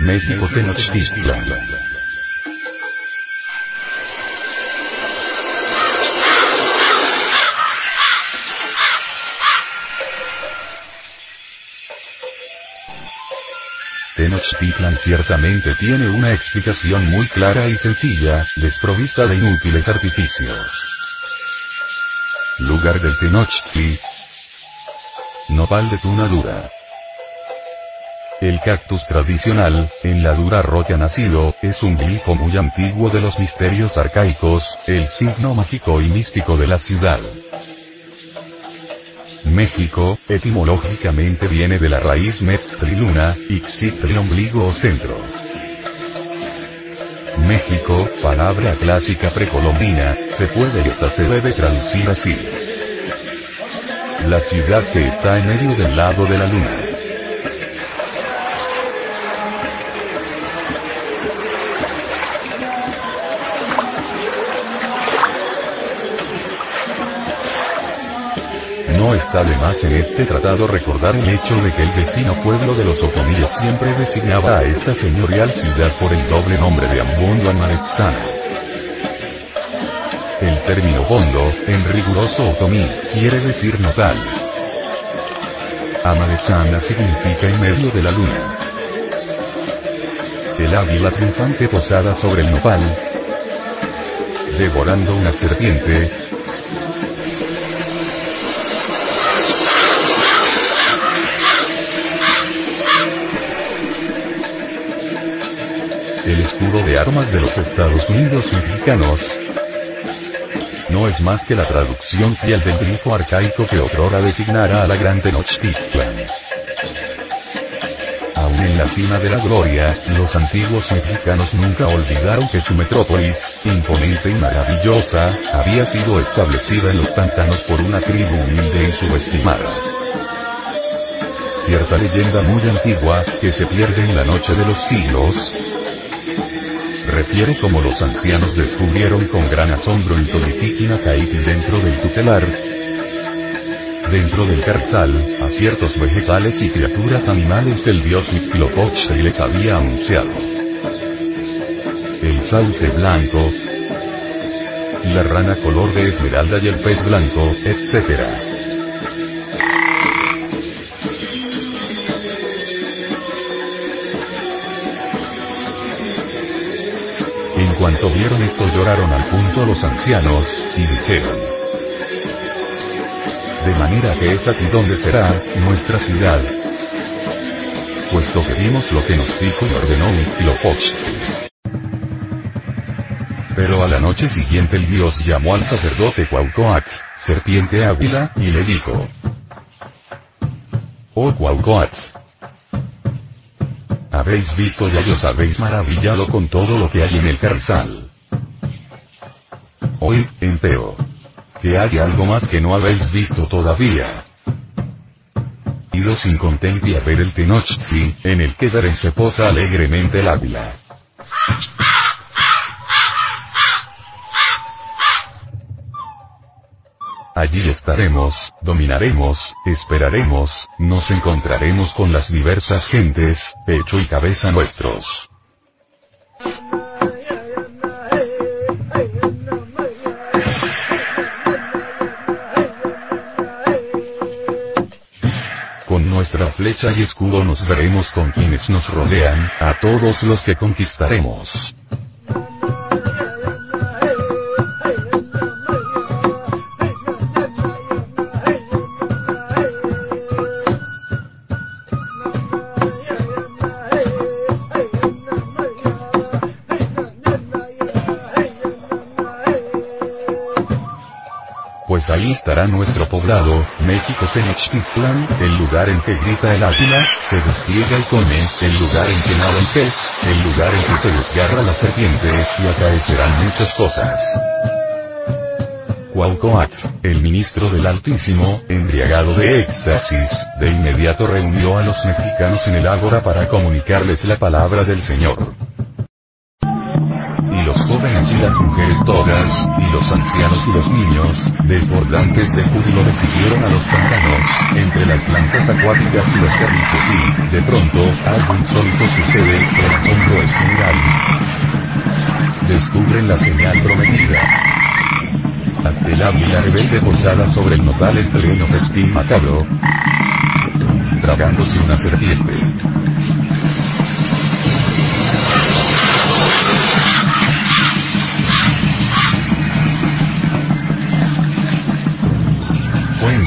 México Tenochtitlan. Tenochtitlan ciertamente tiene una explicación muy clara y sencilla, desprovista de inútiles artificios. Lugar del Tenochtli. Nopal de tuna dura. El cactus tradicional, en la dura roca nacido, es un glifo muy antiguo de los misterios arcaicos, el signo mágico y místico de la ciudad. México, etimológicamente viene de la raíz metztriluna, ixitri ombligo o centro. México, palabra clásica precolombina, se puede y esta se debe traducir así. La ciudad que está en medio del lado de la luna. No está de más en este tratado recordar el hecho de que el vecino pueblo de los otomíes siempre designaba a esta señorial ciudad por el doble nombre de Ambondo Amalexana. El término bondo, en riguroso otomí, quiere decir notal. Amalexana significa en medio de la luna. El águila triunfante posada sobre el nopal, devorando una serpiente, de armas de los Estados Unidos mexicanos, no es más que la traducción fiel del grifo arcaico que otrora designara a la gran Tenochtitlan. Aún en la cima de la gloria, los antiguos mexicanos nunca olvidaron que su metrópolis, imponente y maravillosa, había sido establecida en los pantanos por una tribu humilde y subestimada. Cierta leyenda muy antigua, que se pierde en la noche de los siglos, refiere como los ancianos descubrieron con gran asombro el Tolitiquinacaitl dentro del tutelar, dentro del carzal, a ciertos vegetales y criaturas animales que el dios Huitzilopochtli les había anunciado. El sauce blanco, la rana color de esmeralda y el pez blanco, etc. cuanto vieron esto lloraron al punto los ancianos, y dijeron. De manera que es aquí donde será, nuestra ciudad. Puesto que vimos lo que nos dijo y ordenó Huitzilopochtli. Pero a la noche siguiente el dios llamó al sacerdote Cuaucoatl, serpiente águila, y le dijo. Oh Cuaucoatl, habéis visto y os habéis maravillado con todo lo que hay en el carzal. Hoy, empeo. Que hay algo más que no habéis visto todavía. Ido sin contenti a ver el Tenochtli, en el que se posa alegremente el águila. Allí estaremos, dominaremos, esperaremos, nos encontraremos con las diversas gentes, pecho y cabeza nuestros. Con nuestra flecha y escudo nos veremos con quienes nos rodean, a todos los que conquistaremos. Estará nuestro poblado, México Tenochtitlan, el lugar en que grita el águila, se despliega el cone, el lugar en que nada el pez, el lugar en que se desgarra la serpiente, y acaecerán muchas cosas. Cuaucoatl, el ministro del Altísimo, embriagado de éxtasis, de inmediato reunió a los mexicanos en el ágora para comunicarles la palabra del Señor los jóvenes y las mujeres todas, y los ancianos y los niños, desbordantes de júbilo recibieron a los pantanos, entre las plantas acuáticas y los servicios y, de pronto, algo insólito sucede, el asombro es general. Descubren la señal prometida. Ante el águila rebelde posada sobre el nopal en pleno festín macabro, tragándose una serpiente.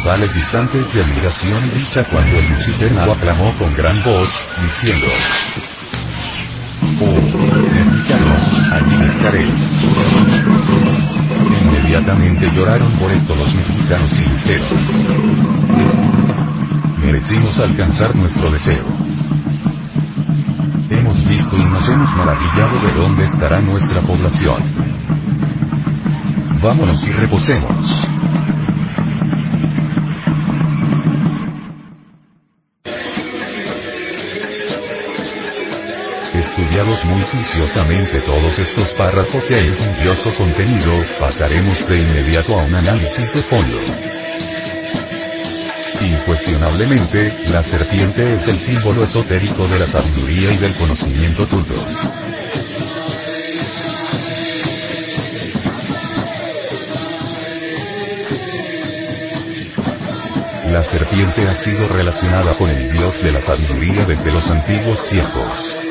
Tales instantes de admiración y dicha cuando el Lucifero aclamó con gran voz, diciendo, Oh, mexicanos, allí estaré. Inmediatamente lloraron por esto los mexicanos y dijeron, merecimos alcanzar nuestro deseo. Hemos visto y nos hemos maravillado de dónde estará nuestra población. Vámonos y reposemos. Estudiados muy juiciosamente todos estos párrafos y el curioso contenido, pasaremos de inmediato a un análisis de fondo. Incuestionablemente, la serpiente es el símbolo esotérico de la sabiduría y del conocimiento culto. La serpiente ha sido relacionada con el dios de la sabiduría desde los antiguos tiempos.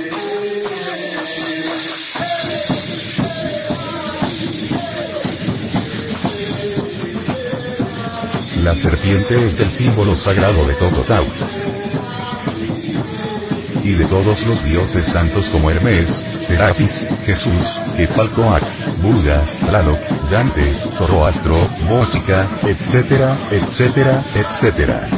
La serpiente es el símbolo sagrado de Tokotau. Y de todos los dioses santos como Hermes, Serapis, Jesús, Quetzalcoatl, Buda, Tlaloc, Dante, Zoroastro, Bochica, etcétera, etcétera, etcétera.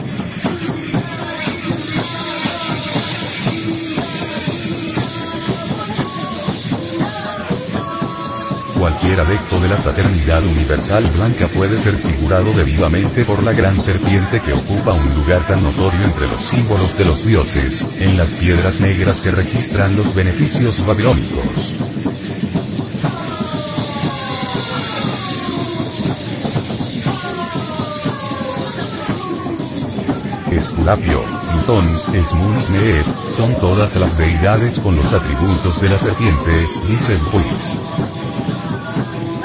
Cualquier adepto de la fraternidad universal blanca puede ser figurado debidamente por la gran serpiente que ocupa un lugar tan notorio entre los símbolos de los dioses, en las piedras negras que registran los beneficios babilónicos. Esculapio, Plutón, Esmun, son todas las deidades con los atributos de la serpiente, dice el Puis.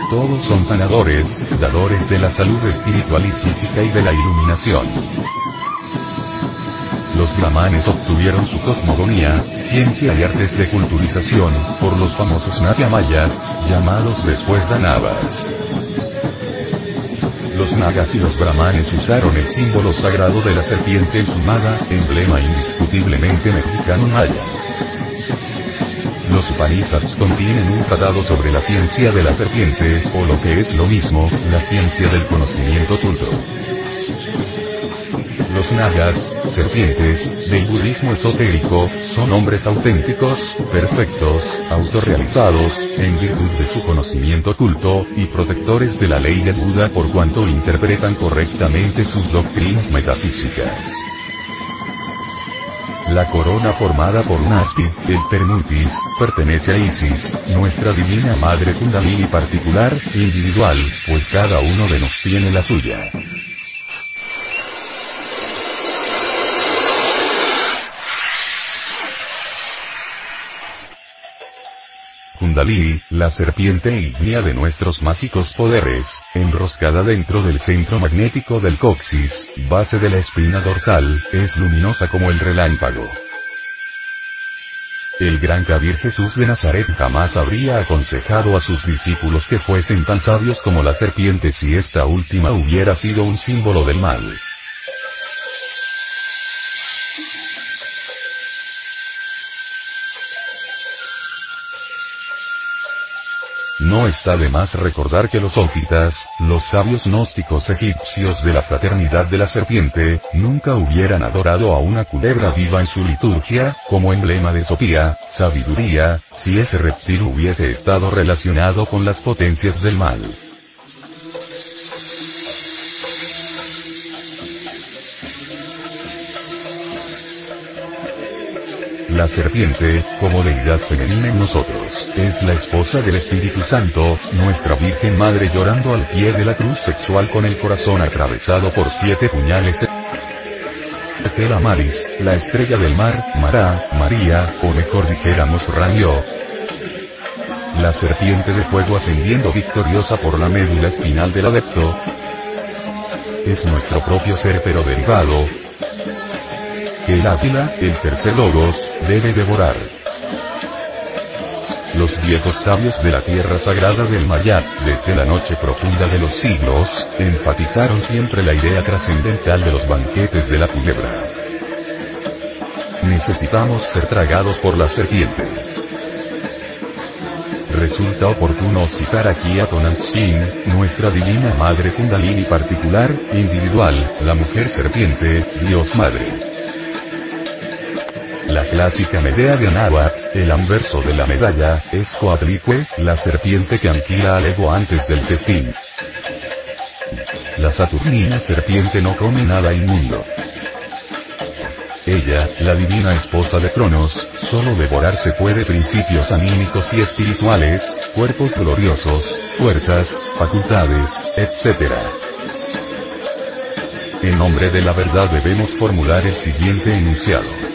Todos son sanadores, dadores de la salud espiritual y física y de la iluminación. Los brahmanes obtuvieron su cosmogonía, ciencia y artes de culturización, por los famosos Natyamayas, llamados después Danavas. Los nagas y los brahmanes usaron el símbolo sagrado de la serpiente emplumada, emblema indiscutiblemente mexicano maya. Los Upanishads contienen un tratado sobre la ciencia de la serpiente, o lo que es lo mismo, la ciencia del conocimiento tulto. Los nagas, serpientes, del budismo esotérico, son hombres auténticos, perfectos, autorrealizados, en virtud de su conocimiento culto, y protectores de la ley de Buda por cuanto interpretan correctamente sus doctrinas metafísicas. La corona formada por Naspi, el Permutis, pertenece a Isis, nuestra divina madre Kundalini particular, individual, pues cada uno de nos tiene la suya. Kundalini, la serpiente ígnea de nuestros mágicos poderes, enroscada dentro del centro magnético del coxis, base de la espina dorsal, es luminosa como el relámpago. El gran Kabir Jesús de Nazaret jamás habría aconsejado a sus discípulos que fuesen tan sabios como la serpiente si esta última hubiera sido un símbolo del mal. No está de más recordar que los ófitas, los sabios gnósticos egipcios de la fraternidad de la serpiente, nunca hubieran adorado a una culebra viva en su liturgia, como emblema de sopía, sabiduría, si ese reptil hubiese estado relacionado con las potencias del mal. La serpiente, como deidad femenina en nosotros, es la esposa del Espíritu Santo, nuestra Virgen Madre llorando al pie de la cruz sexual con el corazón atravesado por siete puñales. Estela Maris, la estrella del mar, Mará, María, o mejor dijéramos Rayo. La serpiente de fuego ascendiendo victoriosa por la médula espinal del adepto. Es nuestro propio ser pero derivado, que el águila, el tercer logos, debe devorar. Los viejos sabios de la tierra sagrada del Maya, desde la noche profunda de los siglos, enfatizaron siempre la idea trascendental de los banquetes de la culebra. Necesitamos ser tragados por la serpiente. Resulta oportuno citar aquí a Tonantzin, nuestra divina madre Kundalini particular, individual, la mujer serpiente, Dios Madre. La clásica Medea de Anáhuac, el anverso de la medalla, es Coatlicue, la serpiente que anquila al ego antes del festín. La Saturnina serpiente no come nada inmundo. Ella, la divina esposa de Cronos, solo devorarse puede principios anímicos y espirituales, cuerpos gloriosos, fuerzas, facultades, etc. En nombre de la verdad debemos formular el siguiente enunciado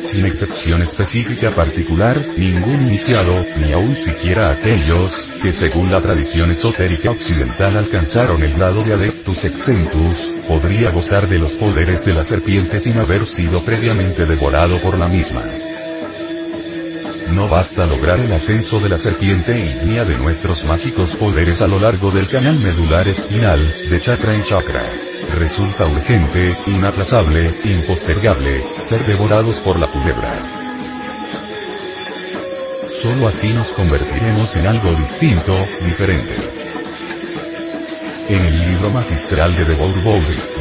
sin excepción específica particular, ningún iniciado, ni aun siquiera aquellos, que según la tradición esotérica occidental alcanzaron el grado de adeptus exentus, podría gozar de los poderes de la serpiente sin haber sido previamente devorado por la misma. No basta lograr el ascenso de la serpiente ígnea de nuestros mágicos poderes a lo largo del canal medular espinal, de chakra en chakra resulta urgente, inaplazable, impostergable, ser devorados por la culebra. Solo así nos convertiremos en algo distinto, diferente. En el libro magistral de The Bour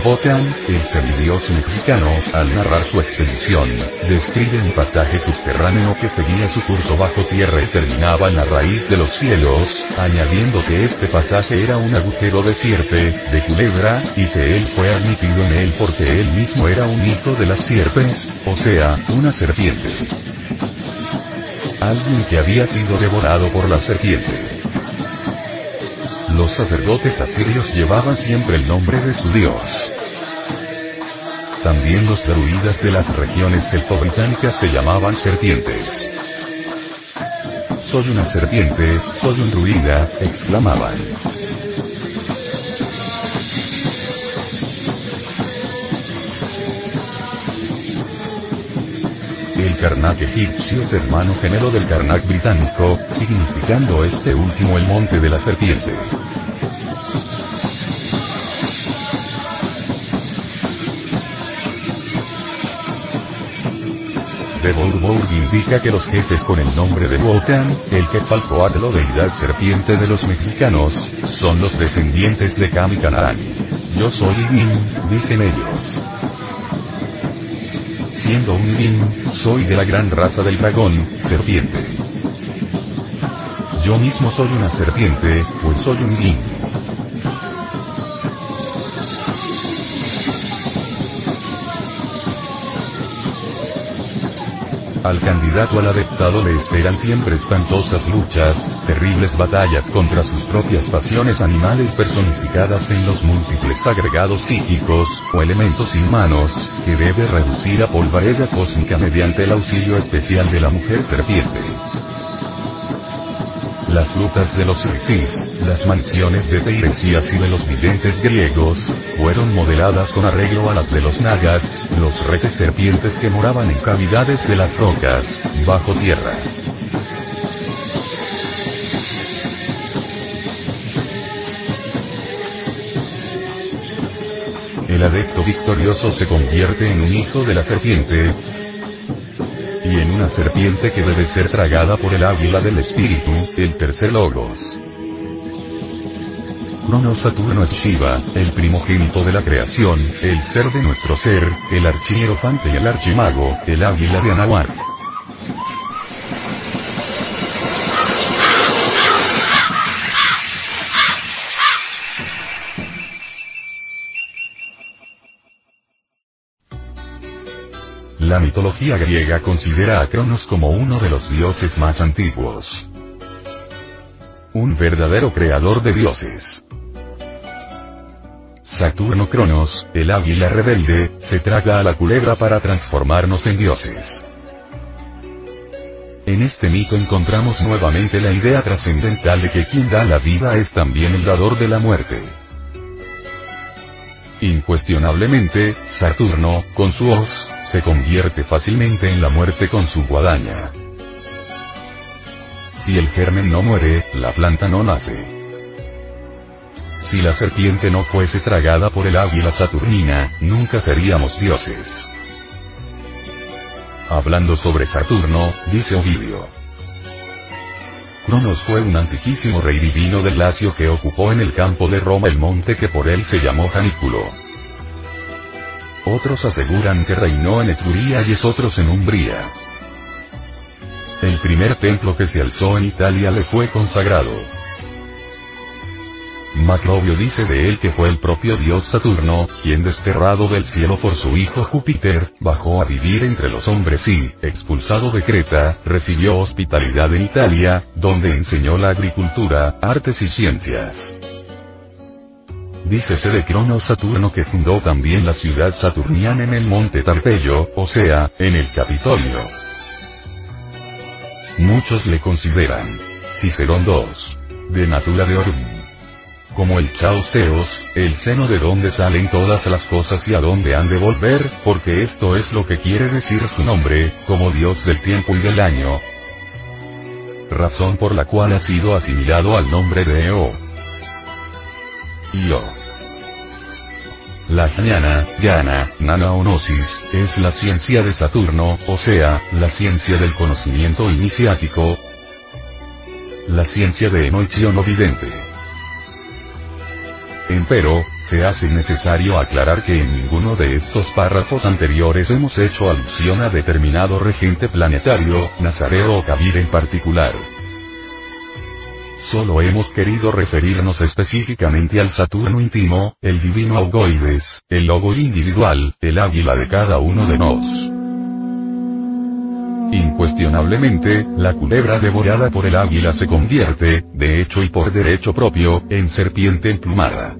Botan, el semidios mexicano, al narrar su expedición, describe un pasaje subterráneo que seguía su curso bajo tierra y terminaba en la raíz de los cielos, añadiendo que este pasaje era un agujero de sierpe, de culebra, y que él fue admitido en él porque él mismo era un hijo de las sierpes, o sea, una serpiente. Alguien que había sido devorado por la serpiente. Los sacerdotes asirios llevaban siempre el nombre de su dios. También los druidas de las regiones celto-británicas se llamaban serpientes. Soy una serpiente, soy un druida, exclamaban. El Karnak egipcio es hermano gemelo del Karnak británico, significando este último el monte de la serpiente. De Bourbourg indica que los jefes con el nombre de Wotan, el Quetzalcoatl o deidad serpiente de los mexicanos, son los descendientes de Kami Canaan. Yo soy Yin, dicen ellos. Siendo un Yin, soy de la gran raza del dragón, serpiente. Yo mismo soy una serpiente, pues soy un Yin. Al candidato al adeptado le esperan siempre espantosas luchas, terribles batallas contra sus propias pasiones animales personificadas en los múltiples agregados psíquicos, o elementos inhumanos, que debe reducir a polvareda cósmica mediante el auxilio especial de la mujer serpiente. Las frutas de los Isis, las mansiones de Teiresias y de los videntes griegos, fueron modeladas con arreglo a las de los nagas, los retes serpientes que moraban en cavidades de las rocas, bajo tierra. El adepto victorioso se convierte en un hijo de la serpiente, y en una serpiente que debe ser tragada por el águila del espíritu, el tercer logos. Cronos Saturno es Shiva, el primogénito de la creación, el ser de nuestro ser, el archierofante y el archimago, el águila de Anahuac. La mitología griega considera a Cronos como uno de los dioses más antiguos. Un verdadero creador de dioses. Saturno Cronos, el águila rebelde, se traga a la culebra para transformarnos en dioses. En este mito encontramos nuevamente la idea trascendental de que quien da la vida es también el dador de la muerte. Incuestionablemente, Saturno, con su hoz, se convierte fácilmente en la muerte con su guadaña. Si el germen no muere, la planta no nace. Si la serpiente no fuese tragada por el águila saturnina, nunca seríamos dioses. Hablando sobre Saturno, dice Ovidio. Cronos fue un antiquísimo rey divino del Lacio que ocupó en el campo de Roma el monte que por él se llamó Janículo. Otros aseguran que reinó en Etruria y otros en Umbría. El primer templo que se alzó en Italia le fue consagrado. Macrobio dice de él que fue el propio dios Saturno, quien desterrado del cielo por su hijo Júpiter, bajó a vivir entre los hombres y, expulsado de Creta, recibió hospitalidad en Italia, donde enseñó la agricultura, artes y ciencias. Dícese de Crono Saturno que fundó también la ciudad saturniana en el monte Tarpeyo, o sea, en el Capitolio. Muchos le consideran Cicerón II. De Natura de Orum. Como el Chaos Theos, el seno de donde salen todas las cosas y a dónde han de volver, porque esto es lo que quiere decir su nombre, como Dios del tiempo y del año. Razón por la cual ha sido asimilado al nombre de Eo. Io. La jnana, yana, nana onosis, es la ciencia de Saturno, o sea, la ciencia del conocimiento iniciático, la ciencia de Enoichio no vidente. Empero, se hace necesario aclarar que en ninguno de estos párrafos anteriores hemos hecho alusión a determinado regente planetario, Nazareo o Kabir en particular. Solo hemos querido referirnos específicamente al Saturno íntimo, el divino Augoides, el logo individual, el águila de cada uno de nos. Incuestionablemente, la culebra devorada por el águila se convierte, de hecho y por derecho propio, en serpiente emplumada.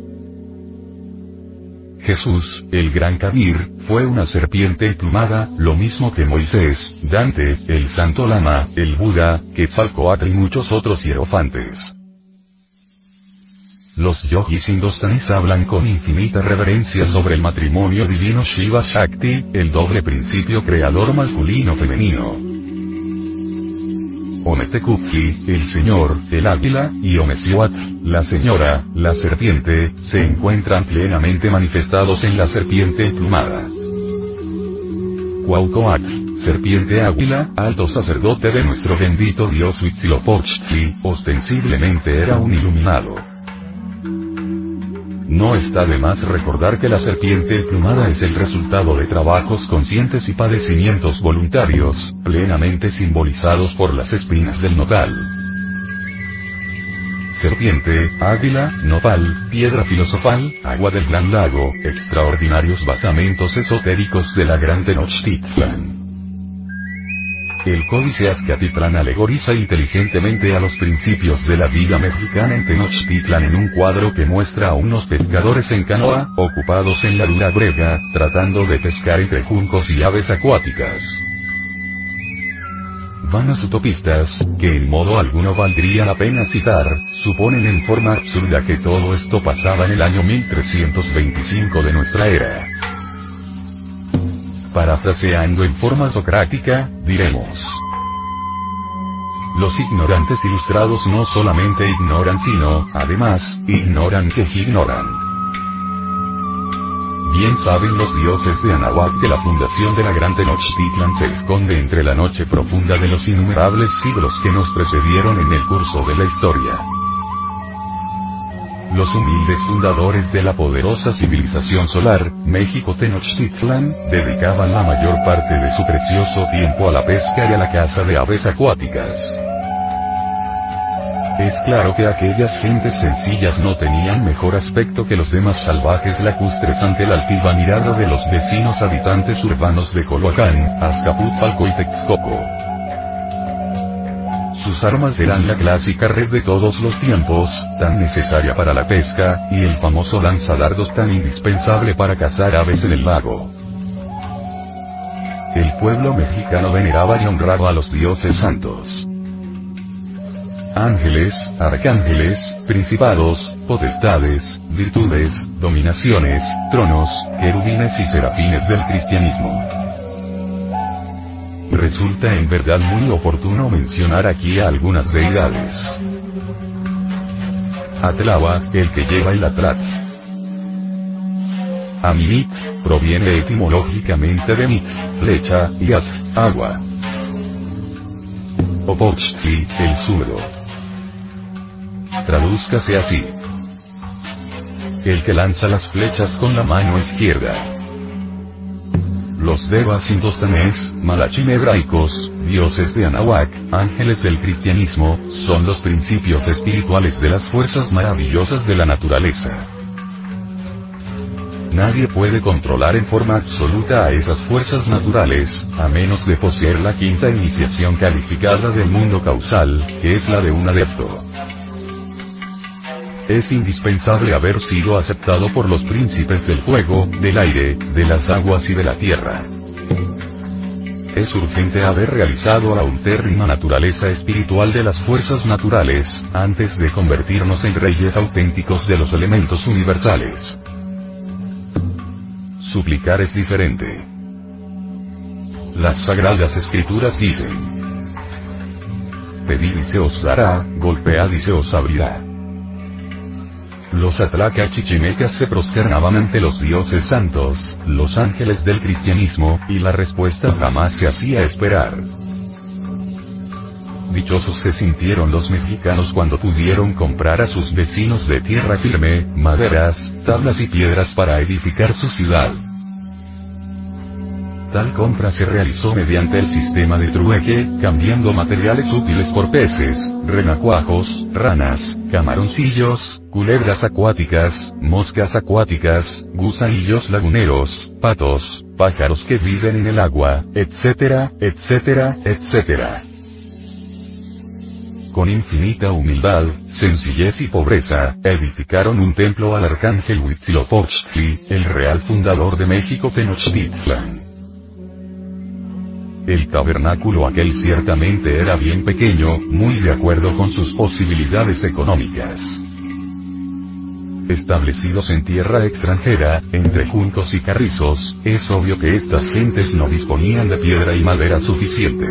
Jesús, el gran Kabir, fue una serpiente emplumada, lo mismo que Moisés, Dante, el Santo Lama, el Buda, Quetzalcoatl y muchos otros hierofantes. Los yogis hindustanes hablan con infinita reverencia sobre el matrimonio divino Shiva Shakti, el doble principio creador masculino-femenino. Ometekuki, el señor, el águila, y Omesiuat, la señora, la serpiente, se encuentran plenamente manifestados en la serpiente emplumada. Cuaucoatl, serpiente águila, alto sacerdote de nuestro bendito dios Huitzilopochtli, ostensiblemente era un iluminado. No está de más recordar que la serpiente emplumada es el resultado de trabajos conscientes y padecimientos voluntarios, plenamente simbolizados por las espinas del nopal. Serpiente, águila, nopal, piedra filosofal, agua del gran lago, extraordinarios basamentos esotéricos de la gran Tenochtitlan. El códice Azcatitlán alegoriza inteligentemente a los principios de la vida mexicana en Tenochtitlan en un cuadro que muestra a unos pescadores en canoa, ocupados en la luna brega, tratando de pescar entre juncos y aves acuáticas. vanas utopistas, que en modo alguno valdría la pena citar, suponen en forma absurda que todo esto pasaba en el año 1325 de nuestra era. Parafraseando en forma socrática, diremos. Los ignorantes ilustrados no solamente ignoran sino, además, ignoran que ignoran. Bien saben los dioses de Anahuac que la fundación de la gran Tenochtitlan se esconde entre la noche profunda de los innumerables siglos que nos precedieron en el curso de la historia. Los humildes fundadores de la poderosa civilización solar, México Tenochtitlan, dedicaban la mayor parte de su precioso tiempo a la pesca y a la caza de aves acuáticas. Es claro que aquellas gentes sencillas no tenían mejor aspecto que los demás salvajes lacustres ante la altiva mirada de los vecinos habitantes urbanos de Coloacán, Azcapotzalco y Texcoco. Sus armas eran la clásica red de todos los tiempos, tan necesaria para la pesca, y el famoso lanzadardos tan indispensable para cazar aves en el lago. El pueblo mexicano veneraba y honraba a los dioses santos ángeles, arcángeles, principados, potestades, virtudes, dominaciones, tronos, querubines y serafines del cristianismo. Resulta en verdad muy oportuno mencionar aquí a algunas deidades. Atlava, el que lleva el atlat. Aminit, proviene etimológicamente de mit, flecha, y at, agua. Opochtli, el zurdo. Tradúzcase así. El que lanza las flechas con la mano izquierda. Los devas indostanés, malachim hebraicos, dioses de Anahuac, ángeles del cristianismo, son los principios espirituales de las fuerzas maravillosas de la naturaleza. Nadie puede controlar en forma absoluta a esas fuerzas naturales, a menos de poseer la quinta iniciación calificada del mundo causal, que es la de un adepto es indispensable haber sido aceptado por los príncipes del fuego, del aire, de las aguas y de la tierra. Es urgente haber realizado la ultérrima naturaleza espiritual de las fuerzas naturales, antes de convertirnos en reyes auténticos de los elementos universales. Suplicar es diferente. Las sagradas escrituras dicen, Pedid y se os dará, golpead y se os abrirá. Los atlacas chichimecas se prosternaban ante los dioses santos, los ángeles del cristianismo, y la respuesta jamás se hacía esperar. Dichosos se sintieron los mexicanos cuando pudieron comprar a sus vecinos de tierra firme, maderas, tablas y piedras para edificar su ciudad. Tal compra se realizó mediante el sistema de trueque, cambiando materiales útiles por peces, renacuajos, ranas, camaroncillos, culebras acuáticas, moscas acuáticas, gusanillos laguneros, patos, pájaros que viven en el agua, etcétera, etcétera, etcétera. Con infinita humildad, sencillez y pobreza, edificaron un templo al arcángel Huitzilopochtli, el real fundador de México Tenochtitlan. El tabernáculo aquel ciertamente era bien pequeño, muy de acuerdo con sus posibilidades económicas. Establecidos en tierra extranjera, entre juncos y carrizos, es obvio que estas gentes no disponían de piedra y madera suficiente.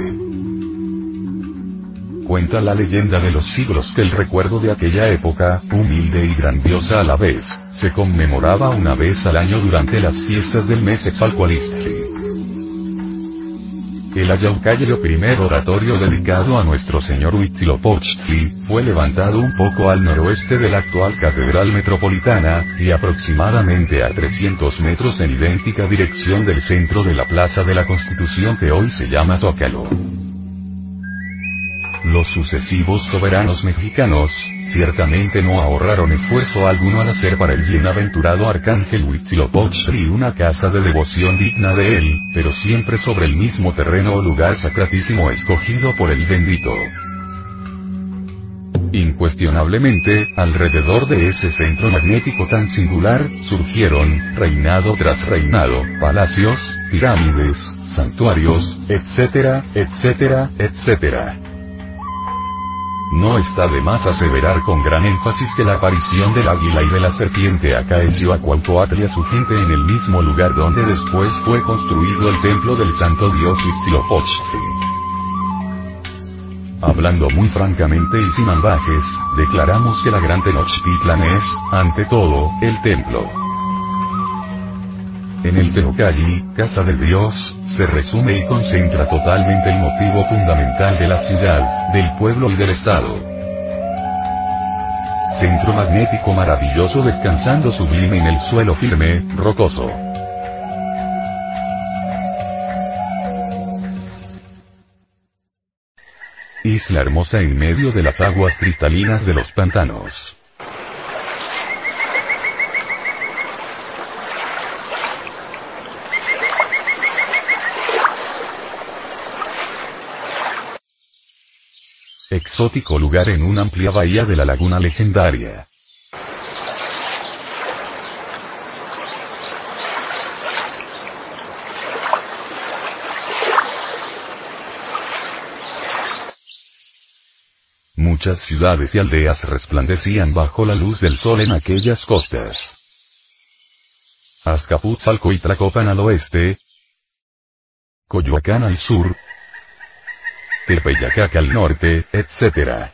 Cuenta la leyenda de los siglos que el recuerdo de aquella época, humilde y grandiosa a la vez, se conmemoraba una vez al año durante las fiestas del mes Etzalcoalistli. El Ayaucayo primer oratorio dedicado a nuestro señor Huitzilopochtli, fue levantado un poco al noroeste de la actual Catedral Metropolitana, y aproximadamente a 300 metros en idéntica dirección del centro de la Plaza de la Constitución que hoy se llama Zócalo. Los sucesivos soberanos mexicanos, ciertamente no ahorraron esfuerzo alguno al hacer para el bienaventurado arcángel Huitzilopochtli una casa de devoción digna de él, pero siempre sobre el mismo terreno o lugar sacratísimo escogido por el bendito. Incuestionablemente, alrededor de ese centro magnético tan singular, surgieron, reinado tras reinado, palacios, pirámides, santuarios, etcétera, etcétera, etcétera. No está de más aseverar con gran énfasis que la aparición del águila y de la serpiente acaeció a Cuauhtémoc y su gente en el mismo lugar donde después fue construido el templo del santo dios Huitzilopochtli. Hablando muy francamente y sin ambajes, declaramos que la gran Tenochtitlan es, ante todo, el templo. En el Teocalli, casa del dios, se resume y concentra totalmente el motivo fundamental de la ciudad, del pueblo y del estado. Centro magnético maravilloso descansando sublime en el suelo firme, rocoso. Isla hermosa en medio de las aguas cristalinas de los pantanos. Exótico lugar en una amplia bahía de la laguna legendaria. Muchas ciudades y aldeas resplandecían bajo la luz del sol en aquellas costas. Azcapotzalco y Tlacopan al oeste, Coyoacán al sur, Tepeyacac al norte, etc.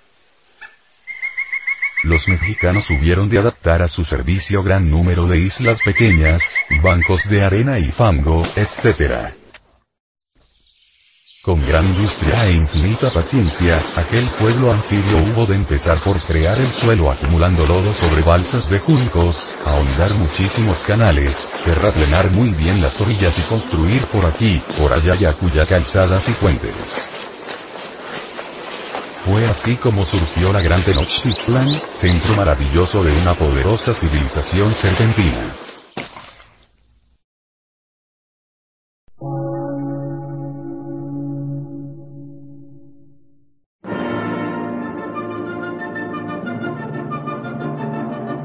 Los mexicanos hubieron de adaptar a su servicio gran número de islas pequeñas, bancos de arena y fango, etc. Con gran industria e infinita paciencia, aquel pueblo anfibio hubo de empezar por crear el suelo acumulando lodo sobre balsas de juncos, ahondar muchísimos canales, terraplenar muy bien las orillas y construir por aquí, por allá y acuya calzadas y puentes. Fue así como surgió la gran Tenochtitlan, centro maravilloso de una poderosa civilización serpentina.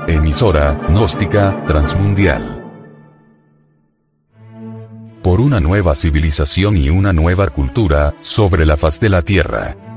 Emisora, gnóstica, transmundial. Por una nueva civilización y una nueva cultura, sobre la faz de la Tierra.